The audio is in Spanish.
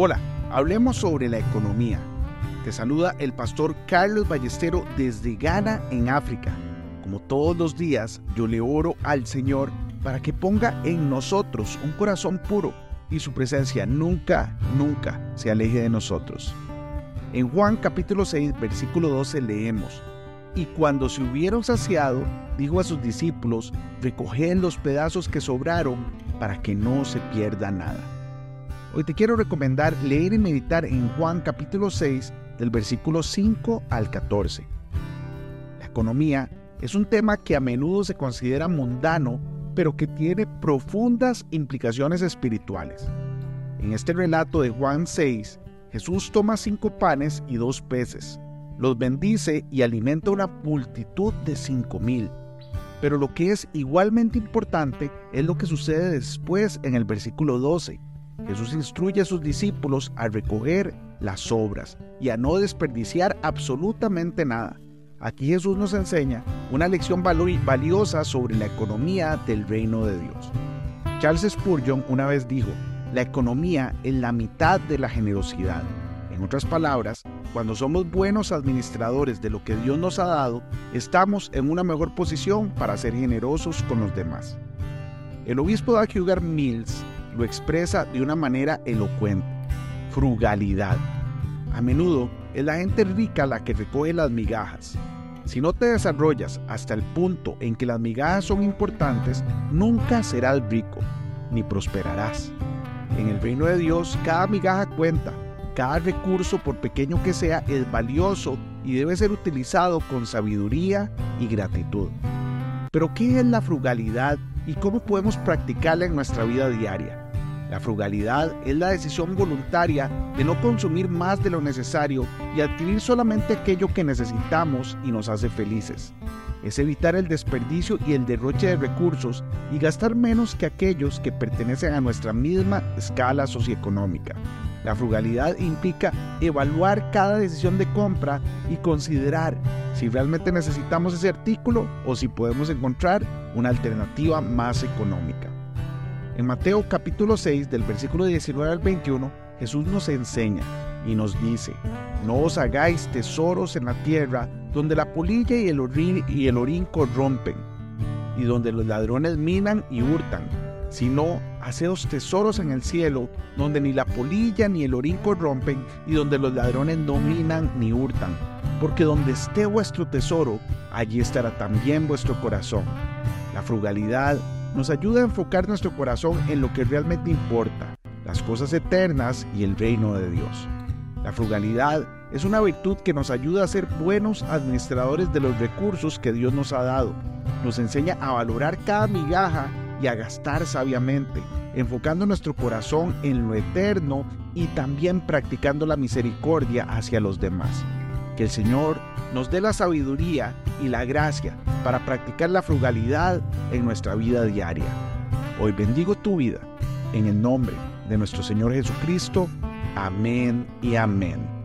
Hola, hablemos sobre la economía. Te saluda el pastor Carlos Ballestero desde Ghana, en África. Como todos los días, yo le oro al Señor para que ponga en nosotros un corazón puro y su presencia nunca, nunca se aleje de nosotros. En Juan capítulo 6, versículo 12 leemos, Y cuando se hubieron saciado, dijo a sus discípulos, recoged los pedazos que sobraron para que no se pierda nada. Hoy te quiero recomendar leer y meditar en Juan capítulo 6 del versículo 5 al 14. La economía es un tema que a menudo se considera mundano, pero que tiene profundas implicaciones espirituales. En este relato de Juan 6, Jesús toma cinco panes y dos peces, los bendice y alimenta una multitud de cinco mil. Pero lo que es igualmente importante es lo que sucede después en el versículo 12, Jesús instruye a sus discípulos a recoger las sobras y a no desperdiciar absolutamente nada. Aquí Jesús nos enseña una lección valiosa sobre la economía del reino de Dios. Charles Spurgeon una vez dijo, la economía es la mitad de la generosidad. En otras palabras, cuando somos buenos administradores de lo que Dios nos ha dado, estamos en una mejor posición para ser generosos con los demás. El obispo Doug Hugar Mills lo expresa de una manera elocuente. Frugalidad. A menudo es la gente rica la que recoge las migajas. Si no te desarrollas hasta el punto en que las migajas son importantes, nunca serás rico, ni prosperarás. En el reino de Dios, cada migaja cuenta, cada recurso, por pequeño que sea, es valioso y debe ser utilizado con sabiduría y gratitud. Pero ¿qué es la frugalidad y cómo podemos practicarla en nuestra vida diaria? La frugalidad es la decisión voluntaria de no consumir más de lo necesario y adquirir solamente aquello que necesitamos y nos hace felices. Es evitar el desperdicio y el derroche de recursos y gastar menos que aquellos que pertenecen a nuestra misma escala socioeconómica. La frugalidad implica evaluar cada decisión de compra y considerar si realmente necesitamos ese artículo o si podemos encontrar una alternativa más económica. En Mateo capítulo 6 del versículo 19 al 21, Jesús nos enseña y nos dice, no os hagáis tesoros en la tierra donde la polilla y el orín, y el orín corrompen, y donde los ladrones minan y hurtan, sino haceos tesoros en el cielo, donde ni la polilla ni el orín corrompen, y donde los ladrones no minan ni hurtan. Porque donde esté vuestro tesoro, allí estará también vuestro corazón. La frugalidad nos ayuda a enfocar nuestro corazón en lo que realmente importa, las cosas eternas y el reino de Dios. La frugalidad es una virtud que nos ayuda a ser buenos administradores de los recursos que Dios nos ha dado. Nos enseña a valorar cada migaja y a gastar sabiamente, enfocando nuestro corazón en lo eterno y también practicando la misericordia hacia los demás. Que el Señor nos dé la sabiduría y la gracia para practicar la frugalidad en nuestra vida diaria. Hoy bendigo tu vida en el nombre de nuestro Señor Jesucristo. Amén y amén.